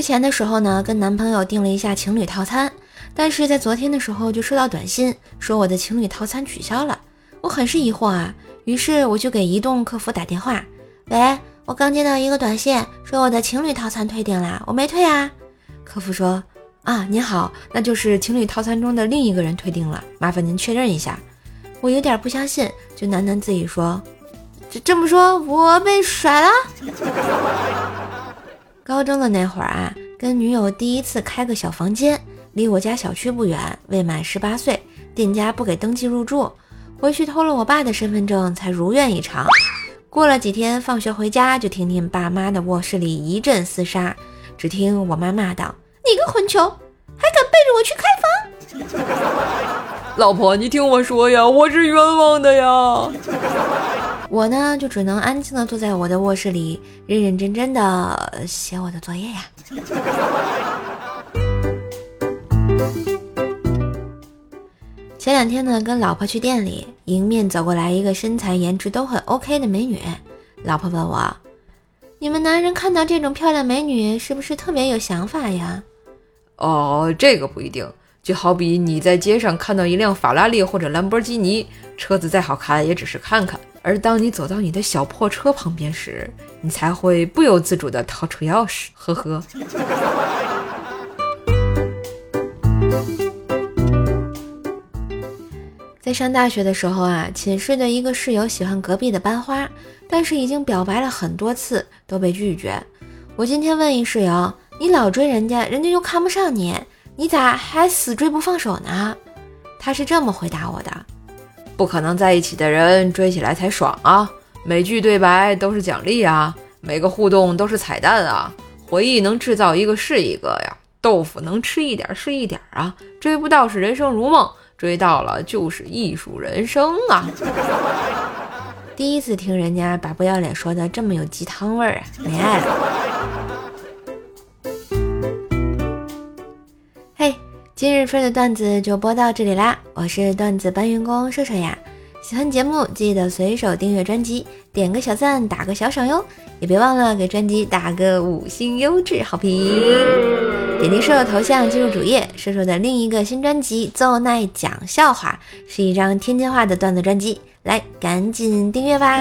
之前的时候呢，跟男朋友订了一下情侣套餐，但是在昨天的时候就收到短信说我的情侣套餐取消了，我很是疑惑啊，于是我就给移动客服打电话，喂，我刚接到一个短信，说我的情侣套餐退订了，我没退啊。客服说啊，您好，那就是情侣套餐中的另一个人退订了，麻烦您确认一下。我有点不相信，就喃喃自语说，这这么说，我被甩了。高中的那会儿啊，跟女友第一次开个小房间，离我家小区不远，未满十八岁，店家不给登记入住，回去偷了我爸的身份证，才如愿以偿。过了几天，放学回家就听见爸妈的卧室里一阵厮杀，只听我妈骂道：“你个混球，还敢背着我去开房！” 老婆，你听我说呀，我是冤枉的呀。我呢，就只能安静的坐在我的卧室里，认认真真的写我的作业呀。前两天呢，跟老婆去店里，迎面走过来一个身材颜值都很 OK 的美女。老婆问我：“你们男人看到这种漂亮美女，是不是特别有想法呀？”哦，这个不一定。就好比你在街上看到一辆法拉利或者兰博基尼，车子再好看，也只是看看。而当你走到你的小破车旁边时，你才会不由自主地掏出钥匙。呵呵。在上大学的时候啊，寝室的一个室友喜欢隔壁的班花，但是已经表白了很多次都被拒绝。我今天问一室友：“你老追人家，人家又看不上你，你咋还死追不放手呢？”他是这么回答我的：“不可能在一起的人追起来才爽啊！每句对白都是奖励啊，每个互动都是彩蛋啊，回忆能制造一个是一个呀，豆腐能吃一点是一点啊，追不到是人生如梦。”追到了就是艺术人生啊！第一次听人家把不要脸说的这么有鸡汤味儿啊，没爱了。今日份的段子就播到这里啦！我是段子搬运工射手呀，喜欢节目记得随手订阅专辑，点个小赞，打个小赏哟，也别忘了给专辑打个五星优质好评。点击射手头像进入主页，射手的另一个新专辑《奏奈讲笑话》是一张天津话的段子专辑，来赶紧订阅吧。